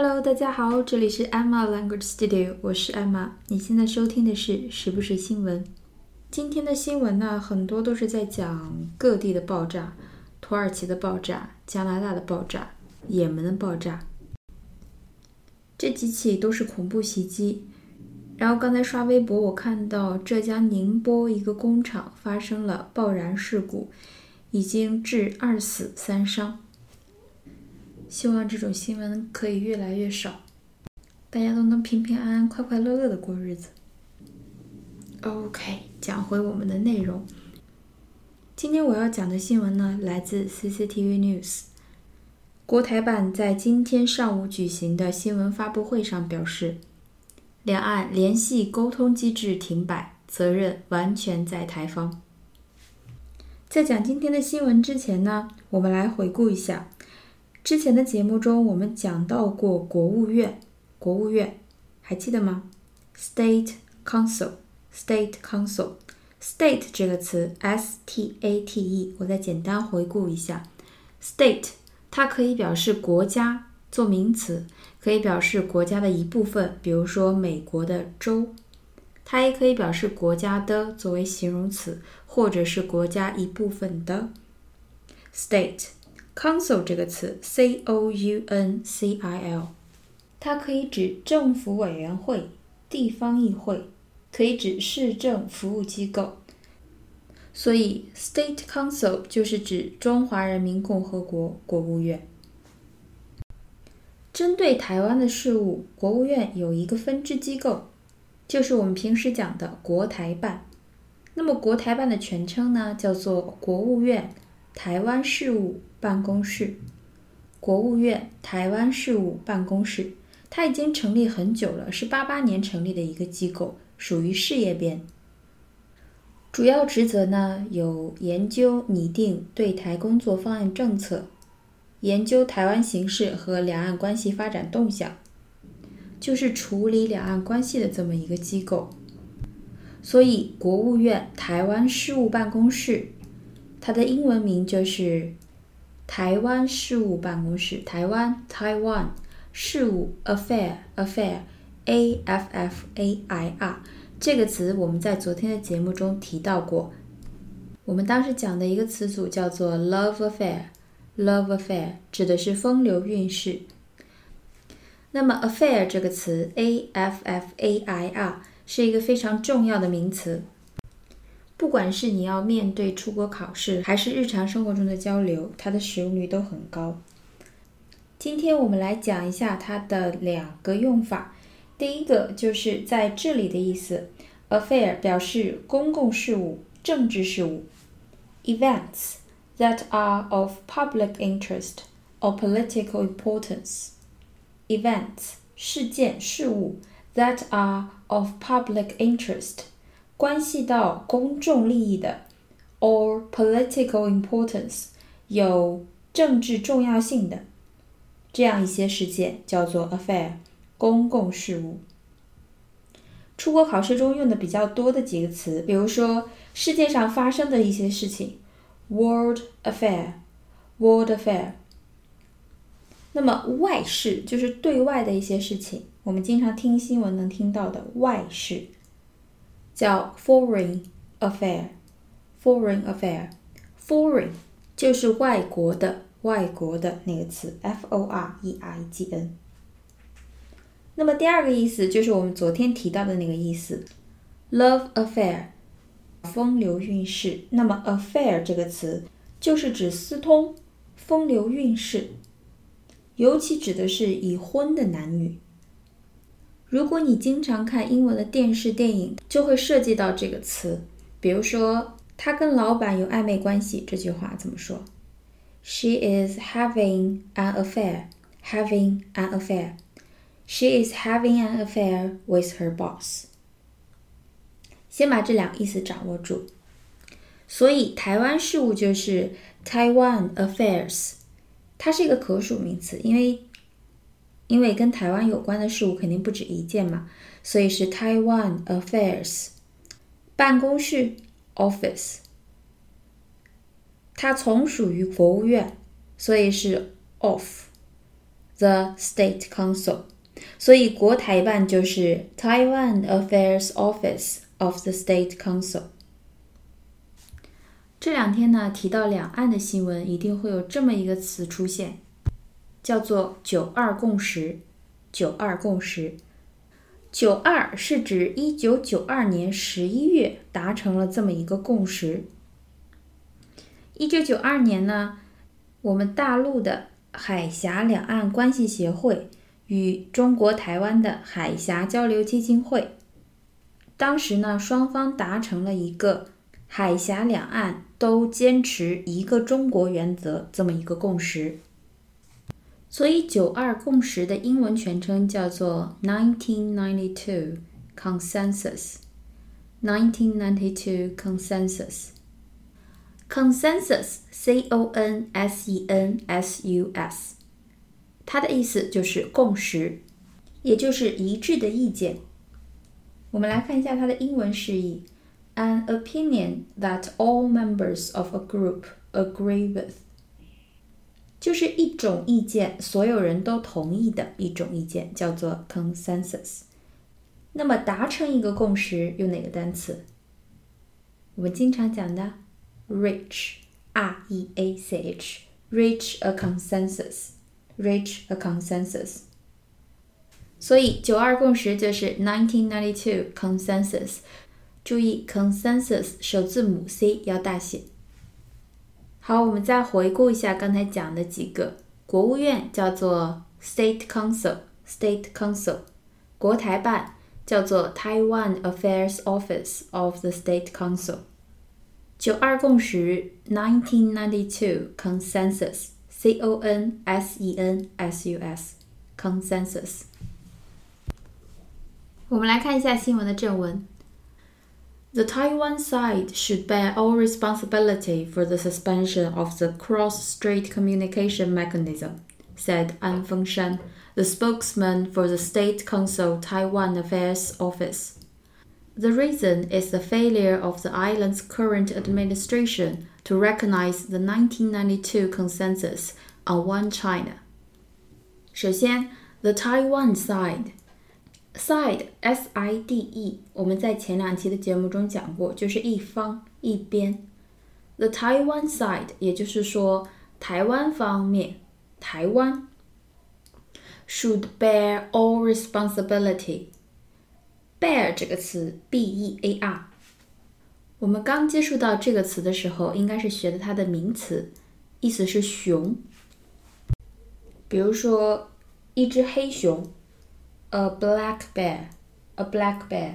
Hello，大家好，这里是 Emma Language Studio，我是 Emma。你现在收听的是时不时新闻。今天的新闻呢，很多都是在讲各地的爆炸，土耳其的爆炸、加拿大的爆炸、也门的爆炸，这几起都是恐怖袭击。然后刚才刷微博，我看到浙江宁波一个工厂发生了爆燃事故，已经致二死三伤。希望这种新闻可以越来越少，大家都能平平安安、快快乐乐的过日子。OK，讲回我们的内容。今天我要讲的新闻呢，来自 CCTV News。国台办在今天上午举行的新闻发布会上表示，两岸联系沟通机制停摆，责任完全在台方。在讲今天的新闻之前呢，我们来回顾一下。之前的节目中，我们讲到过国务院，国务院还记得吗？State Council，State Council，State 这个词，S T A T E，我再简单回顾一下，State 它可以表示国家做名词，可以表示国家的一部分，比如说美国的州，它也可以表示国家的作为形容词，或者是国家一部分的 State。Council 这个词，C O U N C I L，它可以指政府委员会、地方议会，可以指市政服务机构。所以，State Council 就是指中华人民共和国国务院。针对台湾的事务，国务院有一个分支机构，就是我们平时讲的国台办。那么，国台办的全称呢，叫做国务院台湾事务。办公室，国务院台湾事务办公室，它已经成立很久了，是八八年成立的一个机构，属于事业编。主要职责呢有研究拟定对台工作方案政策，研究台湾形势和两岸关系发展动向，就是处理两岸关系的这么一个机构。所以，国务院台湾事务办公室，它的英文名就是。台湾事务办公室，台湾 Taiwan 事务 affair affair a f f a i r 这个词我们在昨天的节目中提到过。我们当时讲的一个词组叫做 love affair love affair 指的是风流韵事。那么 affair 这个词 a f f a i r 是一个非常重要的名词。不管是你要面对出国考试，还是日常生活中的交流，它的使用率都很高。今天我们来讲一下它的两个用法。第一个就是在这里的意思，affair 表示公共事务、政治事务，events that are of public interest or political importance。events 事件、事物 that are of public interest。关系到公众利益的，or political importance，有政治重要性的这样一些事件叫做 affair，公共事务。出国考试中用的比较多的几个词，比如说世界上发生的一些事情，world affair，world affair。那么外事就是对外的一些事情，我们经常听新闻能听到的外事。叫 foreign affair，foreign affair，foreign 就是外国的、外国的那个词，f o r e i g n。那么第二个意思就是我们昨天提到的那个意思，love affair，风流韵事。那么 affair 这个词就是指私通、风流韵事，尤其指的是已婚的男女。如果你经常看英文的电视电影，就会涉及到这个词。比如说，他跟老板有暧昧关系，这句话怎么说？She is having an affair. Having an affair. She is having an affair with her boss. 先把这两个意思掌握住。所以，台湾事务就是 Taiwan affairs，它是一个可数名词，因为。因为跟台湾有关的事物肯定不止一件嘛，所以是 Taiwan Affairs 办公室 Office。它从属于国务院，所以是 of。the State Council。所以国台办就是 Taiwan Affairs Office of the State Council。这两天呢，提到两岸的新闻，一定会有这么一个词出现，叫做“九二共识”。九二共识，九二是指一九九二年十一月达成了这么一个共识。一九九二年呢，我们大陆的海峡两岸关系协会。与中国台湾的海峡交流基金会，当时呢，双方达成了一个海峡两岸都坚持一个中国原则这么一个共识。所以“九二共识”的英文全称叫做 “Nineteen Ninety Two Consensus”。Nineteen Ninety Two Consensus，Consensus，C-O-N-S-E-N-S-U-S。它的意思就是共识，也就是一致的意见。我们来看一下它的英文释义：An opinion that all members of a group agree with，就是一种意见，所有人都同意的一种意见，叫做 consensus。那么达成一个共识用哪个单词？我们经常讲的 reach，R-E-A-C-H，reach a consensus。reach a consensus。所以九二共识就是 nineteen ninety two consensus。注意 consensus 首字母 C 要大写。好，我们再回顾一下刚才讲的几个。国务院叫做 State Council，State Council。国台办叫做 Taiwan Affairs Office of the State Council。九二共识 nineteen ninety two consensus。C O N S E N S U S consensus。我们来看一下新闻的正文。The Taiwan side should bear all responsibility for the suspension of the cross-strait communication mechanism, said An Fengshan, the spokesman for the State Council Taiwan Affairs Office. The reason is the failure of the island's current administration to recognize the 1992 consensus on One China. 首先，the Taiwan side。Side s i d e，我们在前两期的节目中讲过，就是一方一边。the Taiwan side，也就是说台湾方面，台湾 should bear all responsibility。bear 这个词，b e a r 我们刚接触到这个词的时候，应该是学的它的名词，意思是熊。比如说，一只黑熊，a black bear，a black bear，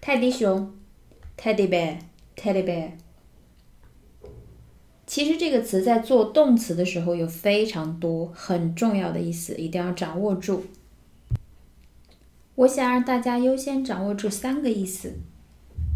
泰迪熊，teddy bear，teddy bear。其实这个词在做动词的时候有非常多很重要的意思，一定要掌握住。我想让大家优先掌握住三个意思。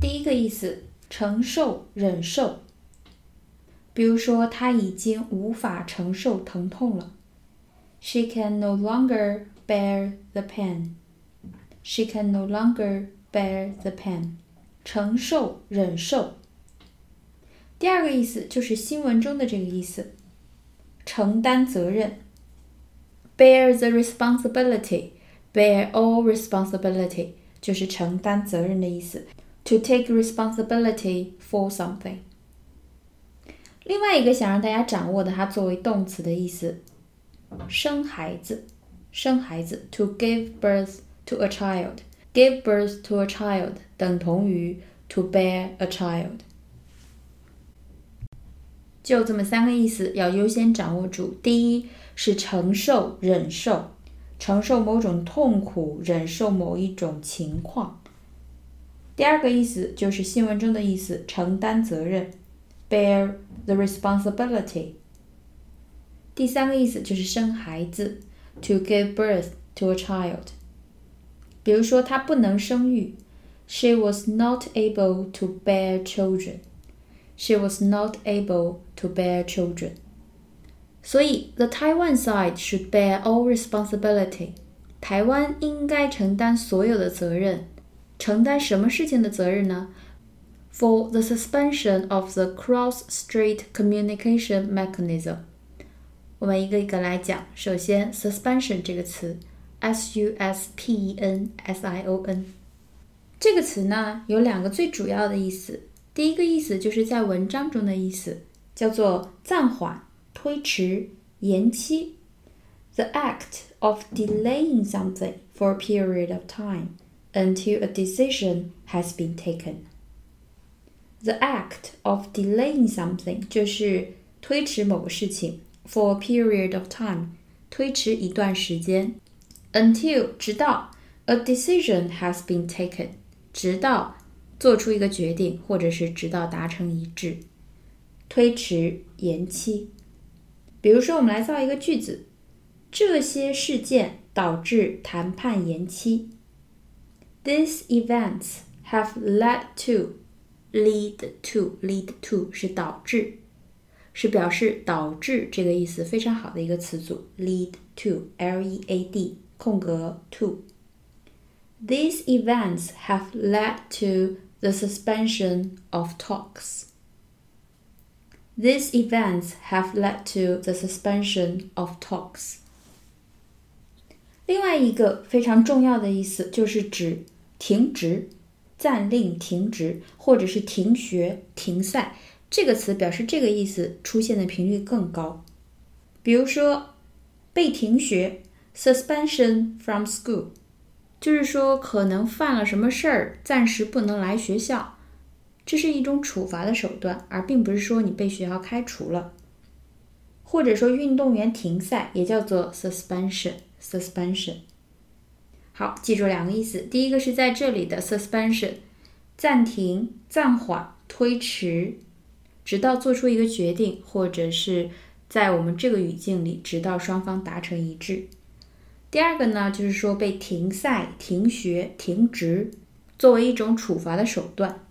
第一个意思。承受、忍受。比如说，他已经无法承受疼痛了。She can no longer bear the pain. She can no longer bear the pain. 承受、忍受。第二个意思就是新闻中的这个意思，承担责任。Bear the responsibility. Bear all responsibility 就是承担责任的意思。to take responsibility for something。另外一个想让大家掌握的，它作为动词的意思，生孩子， 生孩子，to give birth to a child，give birth to a child 等同于 to bear a child。就这么三个意思，要优先掌握住。第一是承受、忍受，承受某种痛苦，忍受某一种情况。第二个意思就是新闻中的意思，承担责任，bear the responsibility。第三个意思就是生孩子 ，to give birth to a child。比如说，她不能生育，she was not able to bear children。she was not able to bear children。所以，the Taiwan side should bear all responsibility。台湾应该承担所有的责任。承担什么事情的责任呢？For the suspension of the cross-strait communication mechanism， 我们一个一个来讲。首先，suspension 这个词，s u s p e n s i o n，这个词呢有两个最主要的意思。第一个意思就是在文章中的意思，叫做暂缓、推迟、延期。The act of delaying something for a period of time until a decision has been taken. The act of delaying something 就是推迟某个事情 for a period of time，推迟一段时间，until 直到 a decision has been taken，直到做出一个决定，或者是直到达成一致，推迟、延期。比如说，我们来造一个句子：这些事件导致谈判延期。These events have led to lead to lead to 是导致， 是表示导致这个意思非常好的一个词组。lead to l e a d 空格 to。These events have led to the suspension of talks. These events have led to the suspension of talks. 另外一个非常重要的意思就是指停职、暂令停职，或者是停学、停赛。这个词表示这个意思出现的频率更高。比如说，被停学 （suspension from school）。就是说，可能犯了什么事儿，暂时不能来学校，这是一种处罚的手段，而并不是说你被学校开除了。或者说，运动员停赛也叫做 suspension，suspension。好，记住两个意思，第一个是在这里的 suspension，暂停、暂缓、推迟，直到做出一个决定，或者是在我们这个语境里，直到双方达成一致。第二个呢，就是说被停赛、停学、停职，作为一种处罚的手段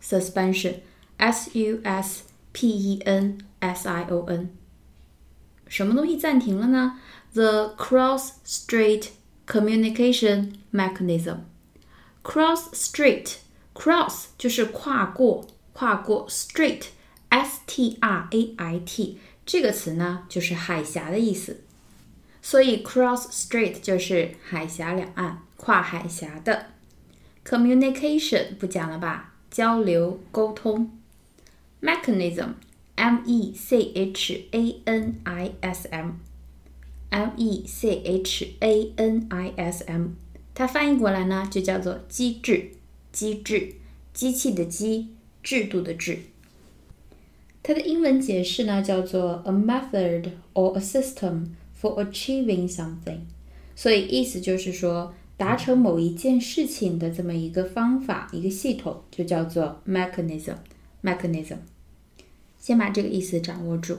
，suspension，s u s p e n s i o n。什么东西暂停了呢？The cross-strait communication mechanism。cross-strait，cross 就是跨过，跨过 s t r e e t S T R A I T 这个词呢，就是海峡的意思。所以，cross strait 就是海峡两岸、跨海峡的。communication 不讲了吧？交流、沟通。mechanism，m e c h a n i s m，m e c h a n i s m，它翻译过来呢，就叫做机制、机制、机器的机、制度的制。它的英文解释呢，叫做 a method or a system。For achieving something，所以意思就是说，达成某一件事情的这么一个方法、一个系统，就叫做 mechanism。mechanism，先把这个意思掌握住。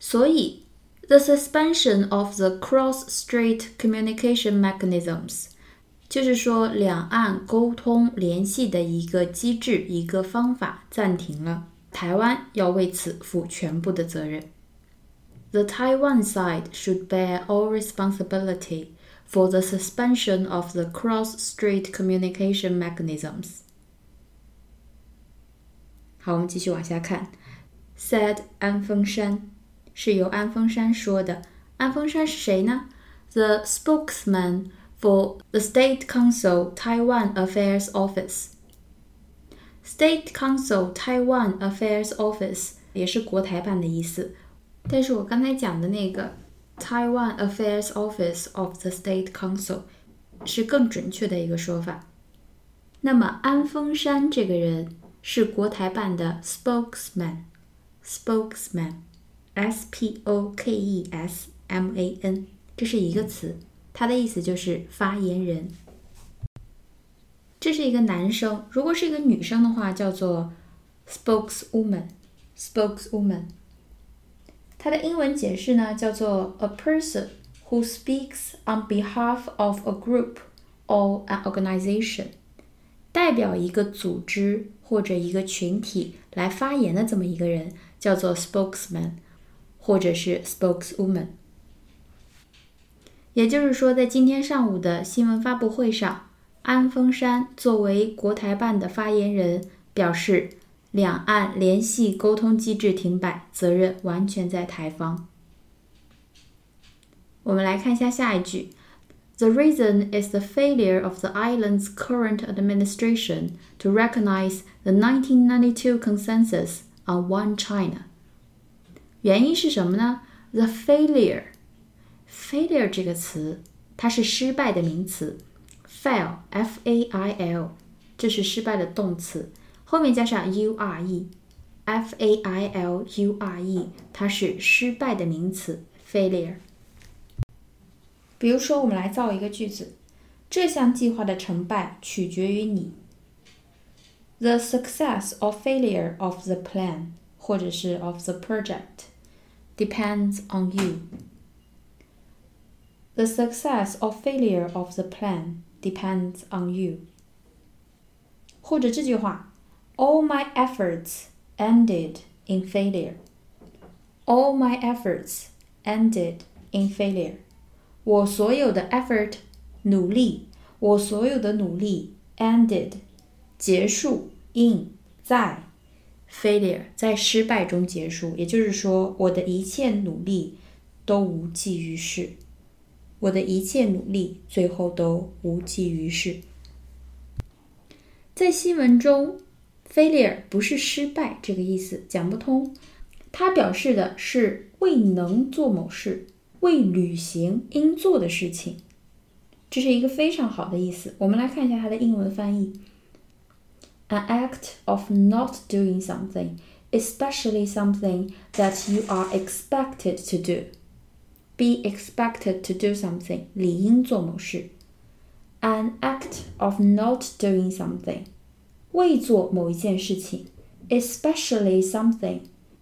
所以，the suspension of the cross-strait communication mechanisms，就是说两岸沟通联系的一个机制、一个方法暂停了，台湾要为此负全部的责任。The Taiwan side should bear all responsibility for the suspension of the cross-strait communication mechanisms. 好，我们继续往下看。Said 安峰山是由安峰山说的。安峰山是谁呢？The spokesman for the State Council Taiwan Affairs Office. State Council Taiwan Affairs Office 也是国台办的意思。但是我刚才讲的那个 Taiwan Affairs Office of the State Council 是更准确的一个说法。那么安峰山这个人是国台办的 spokesman，spokesman，s p o k e s m a n，这是一个词，它的意思就是发言人。这是一个男生，如果是一个女生的话，叫做 spokeswoman，spokeswoman。它的英文解释呢，叫做 a person who speaks on behalf of a group or an organization，代表一个组织或者一个群体来发言的这么一个人，叫做 spokesman，或者是 spokeswoman。也就是说，在今天上午的新闻发布会上，安峰山作为国台办的发言人表示。两岸联系沟通机制停摆，责任完全在台方。我们来看一下下一句。The reason is the failure of the island's current administration to recognize the 1992 consensus on One China. 原因是什么呢？The failure, failure 这个词，它是失败的名词 ，fail, f-a-i-l，这是失败的动词，后面加上 u-r-e, f-a-i-l-u-r-e，它是失败的名词，failure。比如说，我们来造一个句子：这项计划的成败取决于你。The success or failure of the plan，或者是 of the project depends on you. The success or failure of the plan depends on you. 或者这句话：All my efforts ended in failure. All my efforts ended in failure. 我所有的 effort 努力，我所有的努力 ended 结束 in 在 failure 在失败中结束，也就是说，我的一切努力都无济于事。 我的一切努力最后都无济于事。在新闻中，failure 不是失败这个意思，讲不通。它表示的是未能做某事。未履行应做的事情，这是一个非常好的意思。我们来看一下它的英文翻译：An act of not doing something, especially something that you are expected to do. Be expected to do something，理应做某事。An act of not doing something，未做某一件事情，especially something，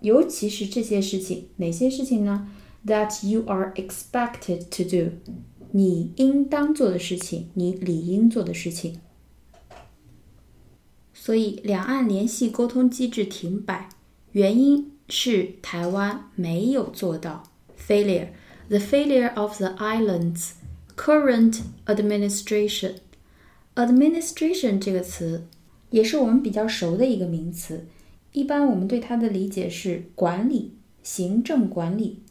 尤其是这些事情，哪些事情呢？that you are expected to do，你应当做的事情，你理应做的事情。所以，两岸联系沟通机制停摆，原因是台湾没有做到 failure。 The failure of the island's current administration. Administration 这个词也是我们比较熟的一个名词，一般我们对它的理解是管理、行政管理。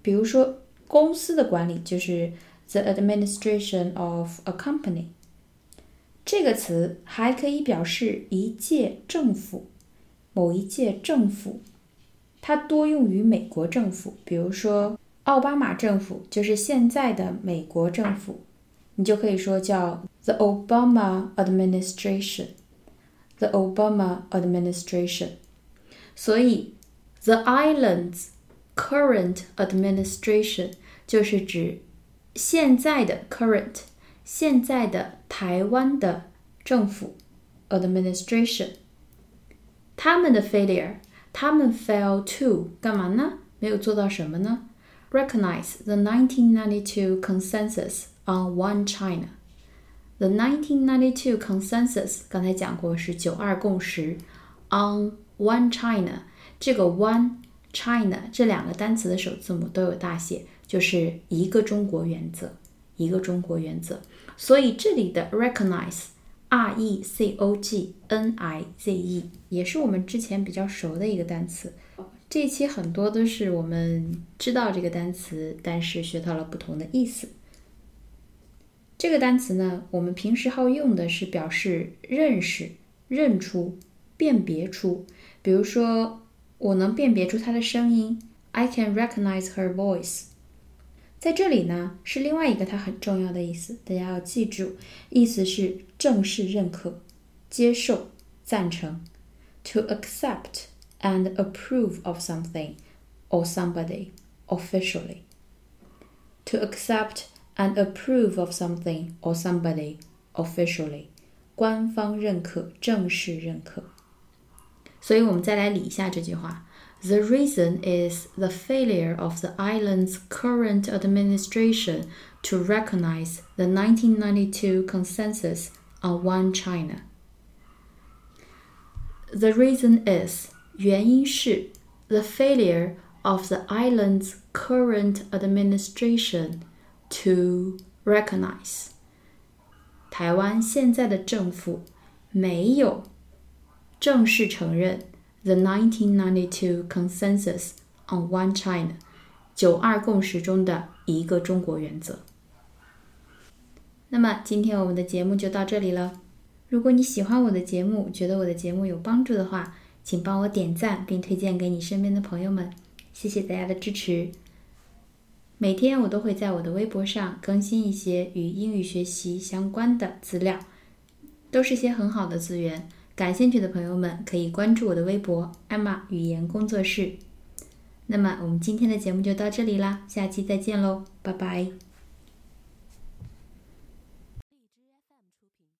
比如说，公司的管理就是 the administration of a company。这个词还可以表示一届政府，某一届政府，它多用于美国政府。比如说，奥巴马政府就是现在的美国政府，你就可以说叫 the Obama administration。the Obama administration。所以，the islands。Current administration 就是指现在的 current，现在的台湾的政府 administration。他们的 failure，他们 fail to 干嘛呢？没有做到什么呢 ？Recognize the 1992 consensus on One China。The 1992 consensus 刚才讲过是九二共识，on One China 这个 one。China 这两个单词的首字母都有大写，就是一个中国原则，一个中国原则。所以这里的 recognize，r e c o g n i z e，也是我们之前比较熟的一个单词。 这一期很多都是我们知道这个单词，但是学到了不同的意思。这个单词呢，我们平时好用的是表示认识、认出、辨别出，比如说。我能辨别出她的声音，I can recognize her voice。在这里呢，是另外一个它很重要的意思，大家要记住，意思是正式认可、接受、赞成，to accept and approve of something or somebody officially。to accept and approve of something or somebody officially，官方认可、正式认可。所以我们再来理一下这句话。The reason is the failure of the island's current administration to recognize the 1992 consensus on One China. The reason is 原因是 the failure of the island's current administration to recognize 台湾现在的政府没有正式承认 the 1992 consensus on One China 九二共识中的 一个中国原则。那么今天我们的节目就到这里了。如果你喜欢我的节目，觉得我的节目有帮助的话， 请帮我点赞并推荐给你身边的朋友们。谢谢大家的支持。每天我都会在我的微博上更新一些与英语学习相关的资料，都是些很好的资源。感兴趣的朋友们可以关注我的微博“艾玛语言工作室”。那么我们今天的节目就到这里啦，下期再见喽，拜拜。